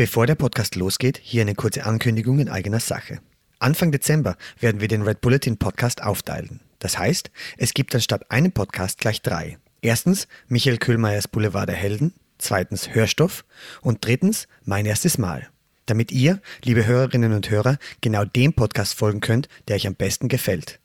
Bevor der Podcast losgeht, hier eine kurze Ankündigung in eigener Sache. Anfang Dezember werden wir den Red Bulletin Podcast aufteilen. Das heißt, es gibt anstatt einem Podcast gleich drei. Erstens Michael Köhlmeiers Boulevard der Helden, zweitens Hörstoff und drittens Mein erstes Mal. Damit ihr, liebe Hörerinnen und Hörer, genau dem Podcast folgen könnt, der euch am besten gefällt.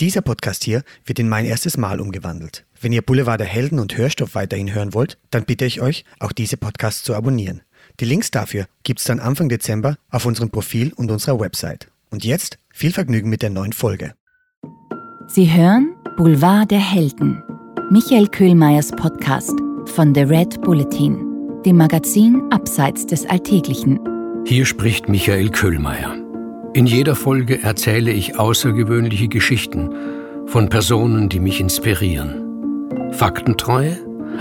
Dieser Podcast hier wird in Mein erstes Mal umgewandelt. Wenn ihr Boulevard der Helden und Hörstoff weiterhin hören wollt, dann bitte ich euch, auch diese Podcasts zu abonnieren. Die Links dafür gibt's dann Anfang Dezember auf unserem Profil und unserer Website. Und jetzt viel Vergnügen mit der neuen Folge. Sie hören Boulevard der Helden, Michael Köhlmeiers Podcast von The Red Bulletin, dem Magazin Abseits des Alltäglichen. Hier spricht Michael Köhlmeier. In jeder Folge erzähle ich außergewöhnliche Geschichten von Personen, die mich inspirieren. Faktentreu,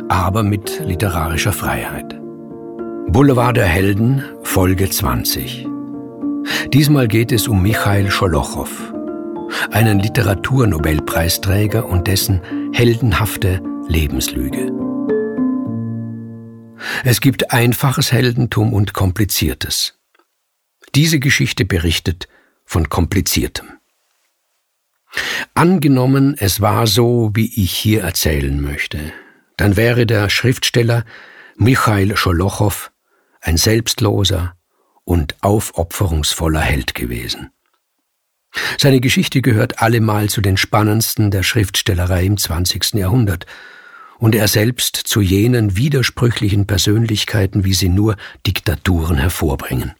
aber mit literarischer Freiheit. Boulevard der Helden, Folge 20. Diesmal geht es um Michail Scholochow, einen Literaturnobelpreisträger und dessen heldenhafte Lebenslüge. Es gibt einfaches Heldentum und kompliziertes. Diese Geschichte berichtet von kompliziertem. Angenommen, es war so, wie ich hier erzählen möchte, dann wäre der Schriftsteller Michail Scholochow ein selbstloser und aufopferungsvoller Held gewesen. Seine Geschichte gehört allemal zu den spannendsten der Schriftstellerei im 20. Jahrhundert und er selbst zu jenen widersprüchlichen Persönlichkeiten, wie sie nur Diktaturen hervorbringen.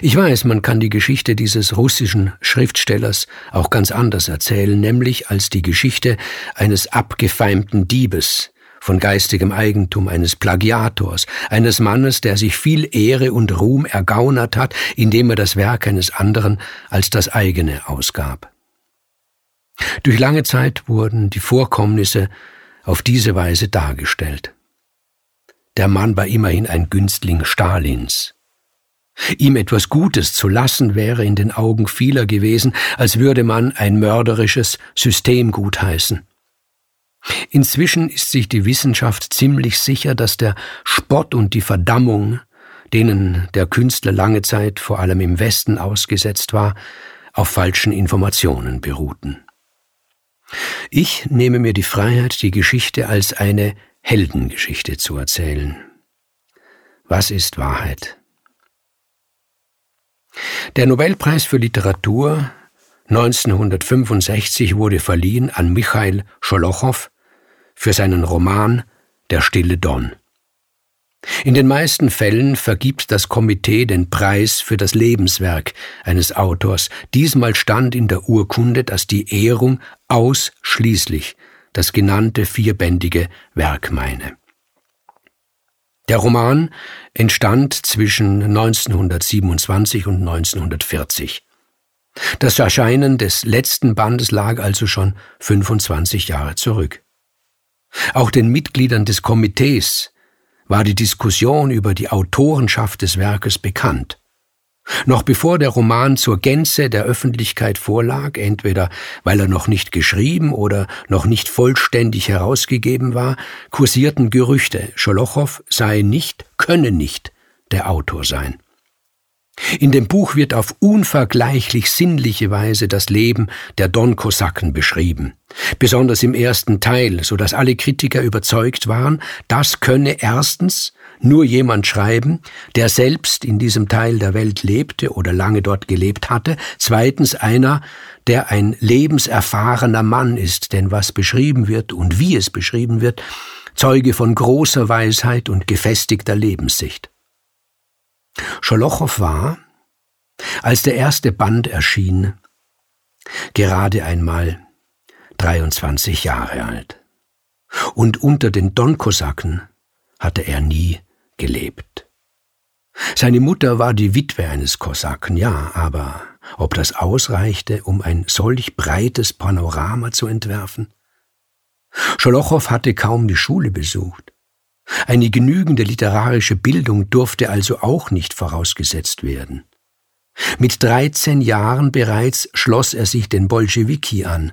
Ich weiß, man kann die Geschichte dieses russischen Schriftstellers auch ganz anders erzählen, nämlich als die Geschichte eines abgefeimten Diebes, von geistigem Eigentum eines Plagiators, eines Mannes, der sich viel Ehre und Ruhm ergaunert hat, indem er das Werk eines anderen als das eigene ausgab. Durch lange Zeit wurden die Vorkommnisse auf diese Weise dargestellt. Der Mann war immerhin ein Günstling Stalins. Ihm etwas Gutes zu lassen wäre in den Augen vieler gewesen, als würde man ein mörderisches System gutheißen. Inzwischen ist sich die Wissenschaft ziemlich sicher, dass der Spott und die Verdammung, denen der Künstler lange Zeit vor allem im Westen ausgesetzt war, auf falschen Informationen beruhten. Ich nehme mir die Freiheit, die Geschichte als eine Heldengeschichte zu erzählen. Was ist Wahrheit? Der Nobelpreis für Literatur 1965 wurde verliehen an Michail Scholochow für seinen Roman Der stille Don. In den meisten Fällen vergibt das Komitee den Preis für das Lebenswerk eines Autors. Diesmal stand in der Urkunde, dass die Ehrung ausschließlich das genannte vierbändige Werk meine. Der Roman entstand zwischen 1927 und 1940. Das Erscheinen des letzten Bandes lag also schon 25 Jahre zurück. Auch den Mitgliedern des Komitees war die Diskussion über die Autorenschaft des Werkes bekannt. Noch bevor der Roman zur Gänze der Öffentlichkeit vorlag, entweder weil er noch nicht geschrieben oder noch nicht vollständig herausgegeben war, kursierten Gerüchte, Scholochow sei nicht, könne nicht der Autor sein. In dem Buch wird auf unvergleichlich sinnliche Weise das Leben der Don-Kosaken beschrieben, besonders im ersten Teil, so dass alle Kritiker überzeugt waren, das könne erstens nur jemand schreiben, der selbst in diesem Teil der Welt lebte oder lange dort gelebt hatte, zweitens einer, der ein lebenserfahrener Mann ist, denn was beschrieben wird und wie es beschrieben wird, Zeuge von großer Weisheit und gefestigter Lebenssicht. Scholochow war, als der erste Band erschien, gerade einmal 23 Jahre alt. Und unter den Donkosaken hatte er nie gelebt. Seine Mutter war die Witwe eines Kosaken, ja, aber ob das ausreichte, um ein solch breites Panorama zu entwerfen? Scholochow hatte kaum die Schule besucht. Eine genügende literarische Bildung durfte also auch nicht vorausgesetzt werden. Mit 13 Jahren bereits schloss er sich den Bolschewiki an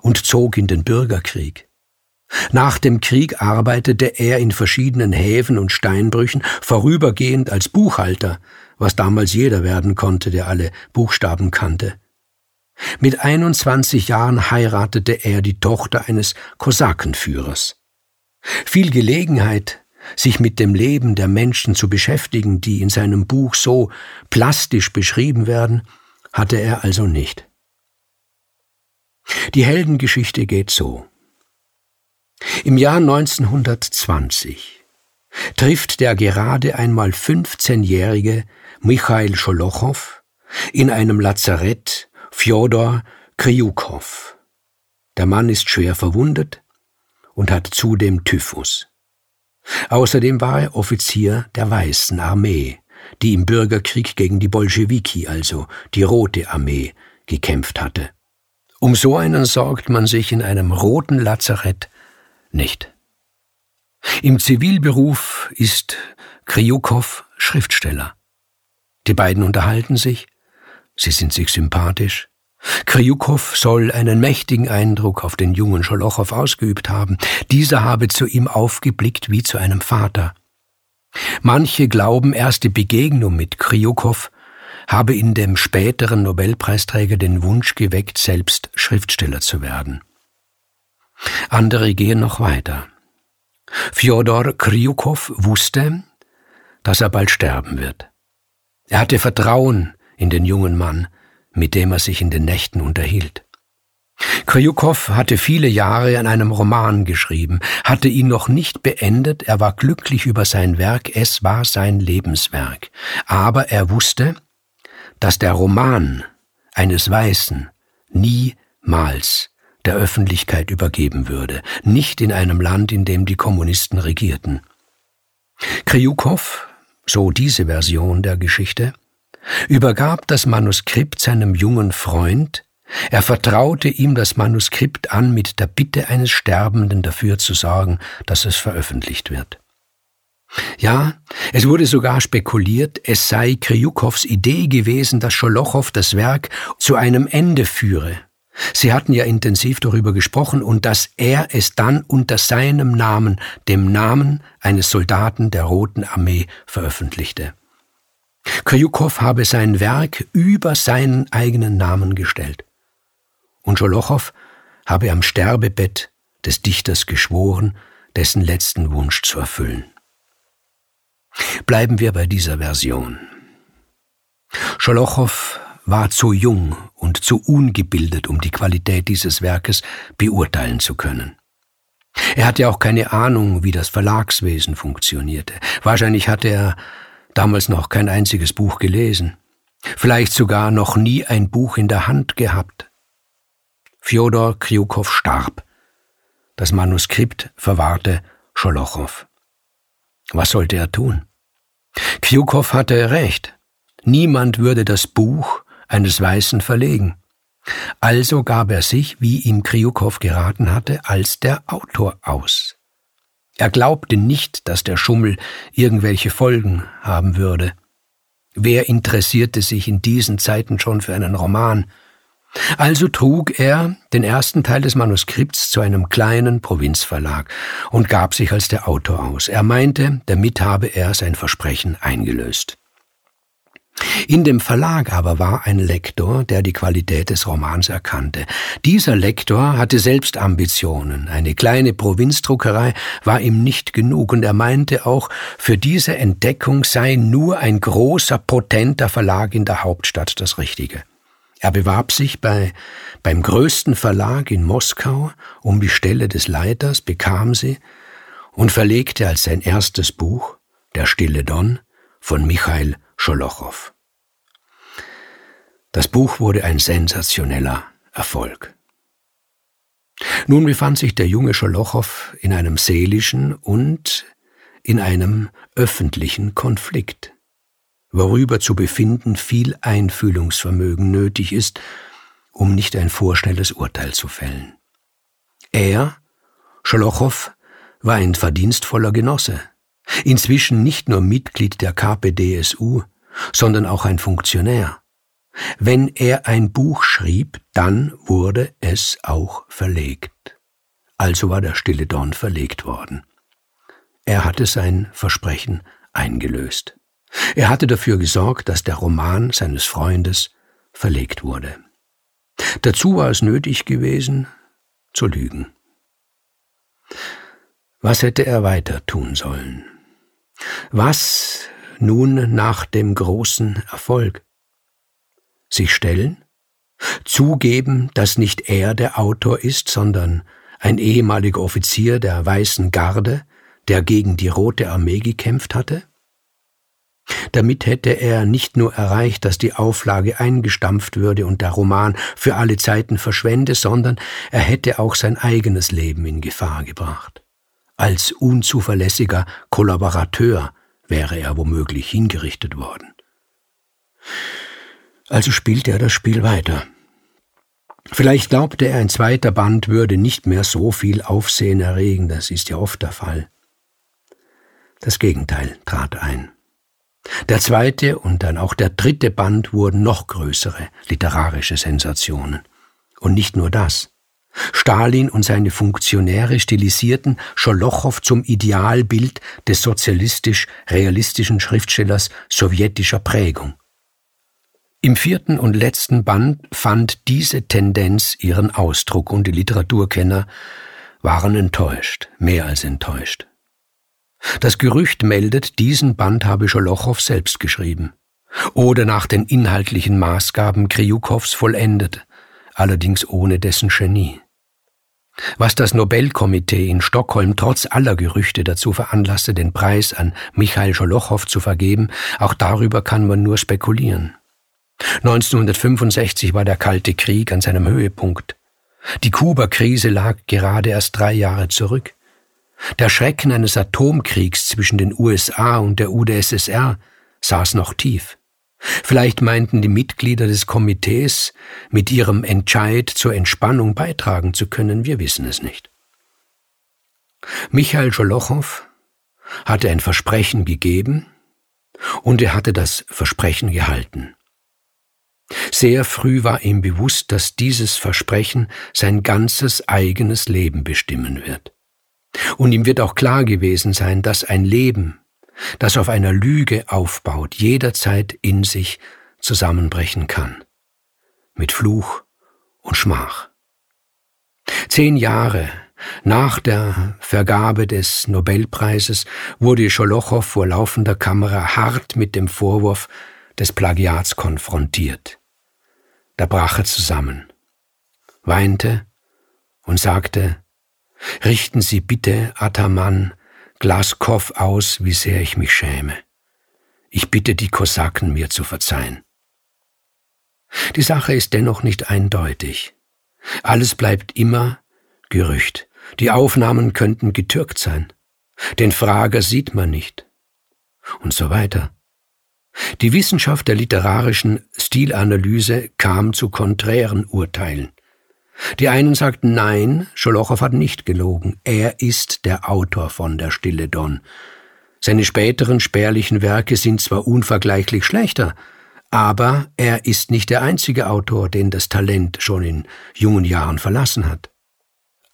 und zog in den Bürgerkrieg. Nach dem Krieg arbeitete er in verschiedenen Häfen und Steinbrüchen, vorübergehend als Buchhalter, was damals jeder werden konnte, der alle Buchstaben kannte. Mit 21 Jahren heiratete er die Tochter eines Kosakenführers. Viel Gelegenheit, sich mit dem Leben der Menschen zu beschäftigen, die in seinem Buch so plastisch beschrieben werden, hatte er also nicht. Die Heldengeschichte geht so. Im Jahr 1920 trifft der gerade einmal 15-jährige Michail Scholochow in einem Lazarett Fjodor Kryukow. Der Mann ist schwer verwundet und hat zudem Typhus. Außerdem war er Offizier der Weißen Armee, die im Bürgerkrieg gegen die Bolschewiki, also die Rote Armee, gekämpft hatte. Um so einen sorgt man sich in einem roten Lazarett nicht. Im Zivilberuf ist Kryukow Schriftsteller. Die beiden unterhalten sich, sie sind sich sympathisch. Kryukow soll einen mächtigen Eindruck auf den jungen Scholochow ausgeübt haben. Dieser habe zu ihm aufgeblickt wie zu einem Vater. Manche glauben, erst die Begegnung mit Kryukow habe in dem späteren Nobelpreisträger den Wunsch geweckt, selbst Schriftsteller zu werden. Andere gehen noch weiter. Fjodor Kryukow wusste, dass er bald sterben wird. Er hatte Vertrauen in den jungen Mann, mit dem er sich in den Nächten unterhielt. Kryukow hatte viele Jahre an einem Roman geschrieben, hatte ihn noch nicht beendet, er war glücklich über sein Werk, es war sein Lebenswerk. Aber er wusste, dass der Roman eines Weißen niemals der Öffentlichkeit übergeben würde, nicht in einem Land, in dem die Kommunisten regierten. Kryukow, so diese Version der Geschichte, übergab das Manuskript seinem jungen Freund, er vertraute ihm das Manuskript an mit der Bitte eines Sterbenden dafür zu sorgen, dass es veröffentlicht wird. Ja, es wurde sogar spekuliert, es sei Kryukows Idee gewesen, dass Scholochow das Werk zu einem Ende führe Sie hatten ja intensiv darüber gesprochen und dass er es dann unter seinem Namen, dem Namen eines Soldaten der Roten Armee, veröffentlichte. Kryukow habe sein Werk über seinen eigenen Namen gestellt. Und Scholochow habe am Sterbebett des Dichters geschworen, dessen letzten Wunsch zu erfüllen. Bleiben wir bei dieser Version. Scholochow war zu jung und zu ungebildet, um die Qualität dieses Werkes beurteilen zu können. Er hatte auch keine Ahnung, wie das Verlagswesen funktionierte. Wahrscheinlich hatte er damals noch kein einziges Buch gelesen, vielleicht sogar noch nie ein Buch in der Hand gehabt. Fjodor Kryukow starb. Das Manuskript verwahrte Scholochow. Was sollte er tun? Kryukow hatte recht. Niemand würde das Buch eines Weißen verlegen. Also gab er sich, wie ihm Kryukow geraten hatte, als der Autor aus. Er glaubte nicht, dass der Schummel irgendwelche Folgen haben würde. Wer interessierte sich in diesen Zeiten schon für einen Roman? Also trug er den ersten Teil des Manuskripts zu einem kleinen Provinzverlag und gab sich als der Autor aus. Er meinte, damit habe er sein Versprechen eingelöst. In dem Verlag aber war ein Lektor, der die Qualität des Romans erkannte. Dieser Lektor hatte selbst Ambitionen. Eine kleine Provinzdruckerei war ihm nicht genug und er meinte auch, für diese Entdeckung sei nur ein großer, potenter Verlag in der Hauptstadt das Richtige. Er bewarb sich bei, beim größten Verlag in Moskau um die Stelle des Leiters, bekam sie und verlegte als sein erstes Buch Der stille Don von Michail Scholochow. Das Buch wurde ein sensationeller Erfolg. Nun befand sich der junge Scholochow in einem seelischen und in einem öffentlichen Konflikt, worüber zu befinden viel Einfühlungsvermögen nötig ist, um nicht ein vorschnelles Urteil zu fällen. Er, Scholochow, war ein verdienstvoller Genosse, inzwischen nicht nur Mitglied der KPDSU, sondern auch ein Funktionär. Wenn er ein Buch schrieb, dann wurde es auch verlegt. Also war der stille Dorn verlegt worden. Er hatte sein Versprechen eingelöst. Er hatte dafür gesorgt, dass der Roman seines Freundes verlegt wurde. Dazu war es nötig gewesen, zu lügen. Was hätte er weiter tun sollen? Was nun nach dem großen Erfolg? Sich stellen? Zugeben, dass nicht er der Autor ist, sondern ein ehemaliger Offizier der Weißen Garde, der gegen die Rote Armee gekämpft hatte? Damit hätte er nicht nur erreicht, dass die Auflage eingestampft würde und der Roman für alle Zeiten verschwende, sondern er hätte auch sein eigenes Leben in Gefahr gebracht. Als unzuverlässiger Kollaborateur wäre er womöglich hingerichtet worden. Also spielte er das Spiel weiter. Vielleicht glaubte er, ein zweiter Band würde nicht mehr so viel Aufsehen erregen, das ist ja oft der Fall. Das Gegenteil trat ein. Der zweite und dann auch der dritte Band wurden noch größere literarische Sensationen. Und nicht nur das. Stalin und seine Funktionäre stilisierten Scholochow zum Idealbild des sozialistisch-realistischen Schriftstellers sowjetischer Prägung. Im vierten und letzten Band fand diese Tendenz ihren Ausdruck und die Literaturkenner waren enttäuscht, mehr als enttäuscht. Das Gerücht meldet, diesen Band habe Scholochow selbst geschrieben oder nach den inhaltlichen Maßgaben Kriukows vollendet, allerdings ohne dessen Genie. Was das Nobelkomitee in Stockholm trotz aller Gerüchte dazu veranlasste, den Preis an Michael Scholochow zu vergeben, auch darüber kann man nur spekulieren. 1965 war der Kalte Krieg an seinem Höhepunkt. Die Kuba-Krise lag gerade erst drei Jahre zurück. Der Schrecken eines Atomkriegs zwischen den USA und der UdSSR saß noch tief. Vielleicht meinten die Mitglieder des Komitees, mit ihrem Entscheid zur Entspannung beitragen zu können, wir wissen es nicht. Michael Scholochow hatte ein Versprechen gegeben und er hatte das Versprechen gehalten. Sehr früh war ihm bewusst, dass dieses Versprechen sein ganzes eigenes Leben bestimmen wird. Und ihm wird auch klar gewesen sein, dass ein Leben, das auf einer Lüge aufbaut, jederzeit in sich zusammenbrechen kann. Mit Fluch und Schmach. Zehn Jahre nach der Vergabe des Nobelpreises wurde Scholochow vor laufender Kamera hart mit dem Vorwurf des Plagiats konfrontiert. Da brach er zusammen, weinte und sagte, Richten Sie bitte, Ataman, Glaskow aus, wie sehr ich mich schäme. Ich bitte die Kosaken, mir zu verzeihen. Die Sache ist dennoch nicht eindeutig. Alles bleibt immer Gerücht. Die Aufnahmen könnten getürkt sein. Den Frager sieht man nicht. Und so weiter. Die Wissenschaft der literarischen Stilanalyse kam zu konträren Urteilen. Die einen sagten nein, Scholochow hat nicht gelogen, er ist der Autor von Der stille Don. Seine späteren spärlichen Werke sind zwar unvergleichlich schlechter, aber er ist nicht der einzige Autor, den das Talent schon in jungen Jahren verlassen hat.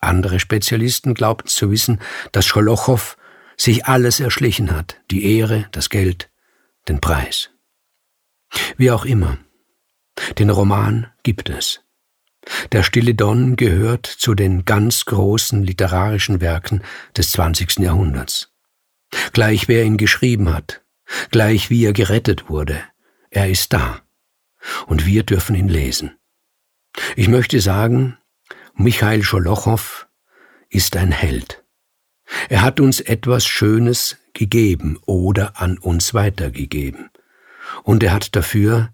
Andere Spezialisten glaubten zu wissen, dass Scholochow sich alles erschlichen hat, die Ehre, das Geld, den Preis. Wie auch immer, den Roman gibt es. Der Stille Don gehört zu den ganz großen literarischen Werken des 20. Jahrhunderts. Gleich wer ihn geschrieben hat, gleich wie er gerettet wurde, er ist da. Und wir dürfen ihn lesen. Ich möchte sagen, Michael Scholochow ist ein Held. Er hat uns etwas Schönes gegeben oder an uns weitergegeben. Und er hat dafür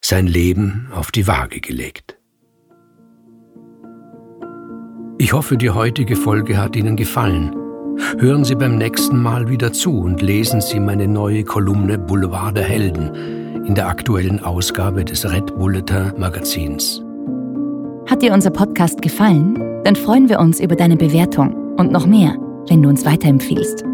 sein Leben auf die Waage gelegt. Ich hoffe, die heutige Folge hat Ihnen gefallen. Hören Sie beim nächsten Mal wieder zu und lesen Sie meine neue Kolumne Boulevard der Helden in der aktuellen Ausgabe des Red Bulletin Magazins. Hat dir unser Podcast gefallen? Dann freuen wir uns über deine Bewertung und noch mehr, wenn du uns weiterempfiehlst.